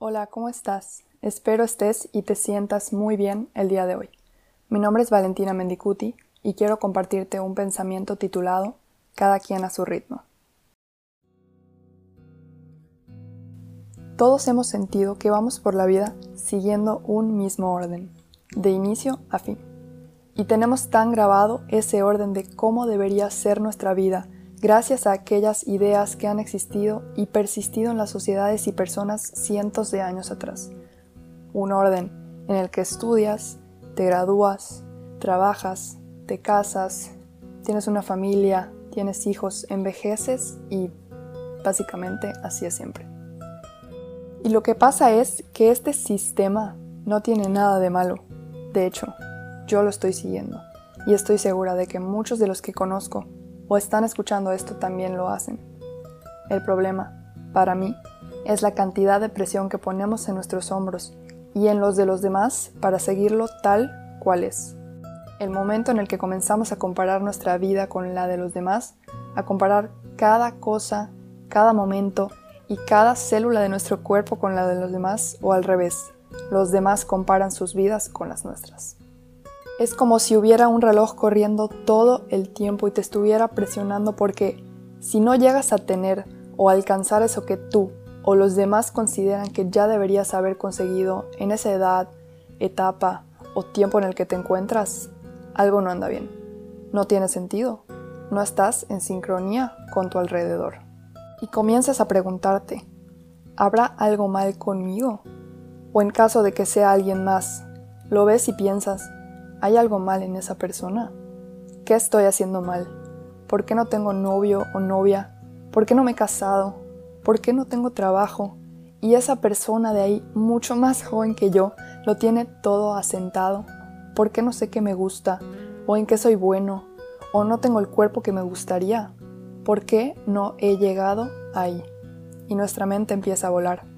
Hola, ¿cómo estás? Espero estés y te sientas muy bien el día de hoy. Mi nombre es Valentina Mendicuti y quiero compartirte un pensamiento titulado Cada quien a su ritmo. Todos hemos sentido que vamos por la vida siguiendo un mismo orden, de inicio a fin. Y tenemos tan grabado ese orden de cómo debería ser nuestra vida gracias a aquellas ideas que han existido y persistido en las sociedades y personas cientos de años atrás. Un orden en el que estudias, te gradúas, trabajas, te casas, tienes una familia, tienes hijos, envejeces y básicamente así es siempre. Y lo que pasa es que este sistema no tiene nada de malo. De hecho, yo lo estoy siguiendo y estoy segura de que muchos de los que conozco o están escuchando esto también lo hacen. El problema, para mí, es la cantidad de presión que ponemos en nuestros hombros y en los de los demás para seguirlo tal cual es. El momento en el que comenzamos a comparar nuestra vida con la de los demás, a comparar cada cosa, cada momento y cada célula de nuestro cuerpo con la de los demás o al revés, los demás comparan sus vidas con las nuestras. Es como si hubiera un reloj corriendo todo el tiempo y te estuviera presionando porque si no llegas a tener o alcanzar eso que tú o los demás consideran que ya deberías haber conseguido en esa edad, etapa o tiempo en el que te encuentras, algo no anda bien. No tiene sentido. No estás en sincronía con tu alrededor. Y comienzas a preguntarte, ¿habrá algo mal conmigo? O en caso de que sea alguien más, lo ves y piensas, ¿Hay algo mal en esa persona? ¿Qué estoy haciendo mal? ¿Por qué no tengo novio o novia? ¿Por qué no me he casado? ¿Por qué no tengo trabajo? Y esa persona de ahí, mucho más joven que yo, lo tiene todo asentado. ¿Por qué no sé qué me gusta? ¿O en qué soy bueno? ¿O no tengo el cuerpo que me gustaría? ¿Por qué no he llegado ahí? Y nuestra mente empieza a volar.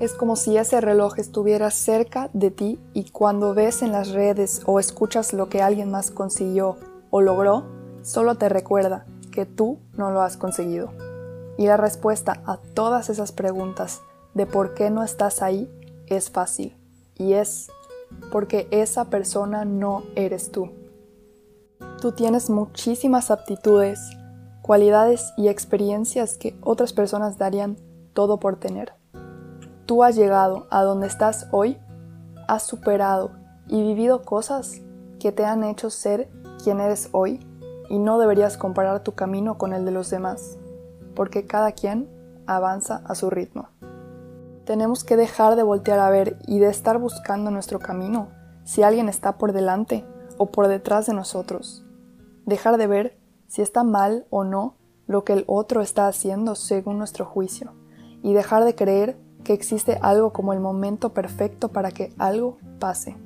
Es como si ese reloj estuviera cerca de ti y cuando ves en las redes o escuchas lo que alguien más consiguió o logró, solo te recuerda que tú no lo has conseguido. Y la respuesta a todas esas preguntas de por qué no estás ahí es fácil. Y es porque esa persona no eres tú. Tú tienes muchísimas aptitudes, cualidades y experiencias que otras personas darían todo por tener tú has llegado a donde estás hoy, has superado y vivido cosas que te han hecho ser quien eres hoy y no deberías comparar tu camino con el de los demás, porque cada quien avanza a su ritmo. Tenemos que dejar de voltear a ver y de estar buscando nuestro camino si alguien está por delante o por detrás de nosotros. Dejar de ver si está mal o no lo que el otro está haciendo según nuestro juicio y dejar de creer que existe algo como el momento perfecto para que algo pase.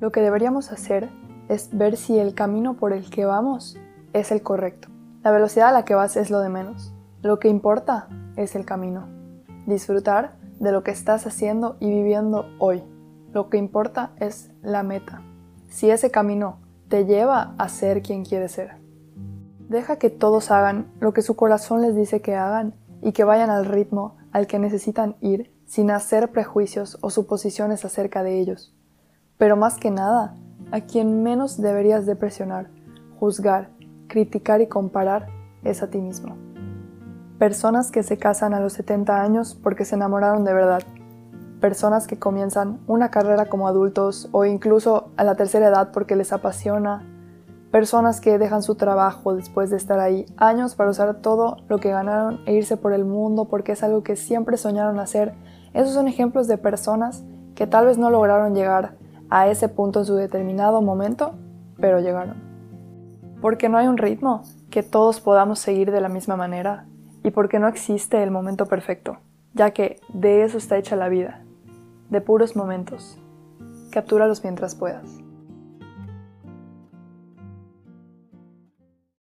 Lo que deberíamos hacer es ver si el camino por el que vamos es el correcto. La velocidad a la que vas es lo de menos. Lo que importa es el camino. Disfrutar de lo que estás haciendo y viviendo hoy. Lo que importa es la meta. Si ese camino te lleva a ser quien quieres ser. Deja que todos hagan lo que su corazón les dice que hagan y que vayan al ritmo al que necesitan ir sin hacer prejuicios o suposiciones acerca de ellos. Pero más que nada, a quien menos deberías de presionar, juzgar, criticar y comparar es a ti mismo. Personas que se casan a los 70 años porque se enamoraron de verdad. Personas que comienzan una carrera como adultos o incluso a la tercera edad porque les apasiona Personas que dejan su trabajo después de estar ahí años para usar todo lo que ganaron e irse por el mundo porque es algo que siempre soñaron hacer. Esos son ejemplos de personas que tal vez no lograron llegar a ese punto en su determinado momento, pero llegaron. Porque no hay un ritmo que todos podamos seguir de la misma manera y porque no existe el momento perfecto, ya que de eso está hecha la vida, de puros momentos. Captúralos mientras puedas.